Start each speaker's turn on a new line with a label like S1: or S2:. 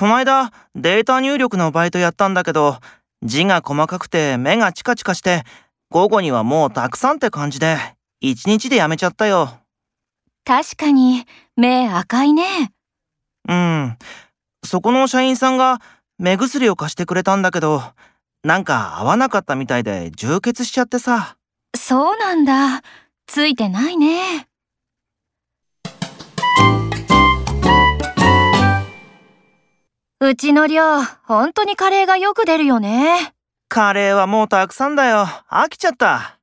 S1: こないだデータ入力のバイトやったんだけど、字が細かくて目がチカチカして、午後にはもうたくさんって感じで、一日でやめちゃったよ。
S2: 確かに、目赤いね。
S1: うん。そこの社員さんが目薬を貸してくれたんだけど、なんか合わなかったみたいで充血しちゃってさ。
S2: そうなんだ。ついてないね。うちの寮、本当にカレーがよく出るよね。
S1: カレーはもうたくさんだよ。飽きちゃった。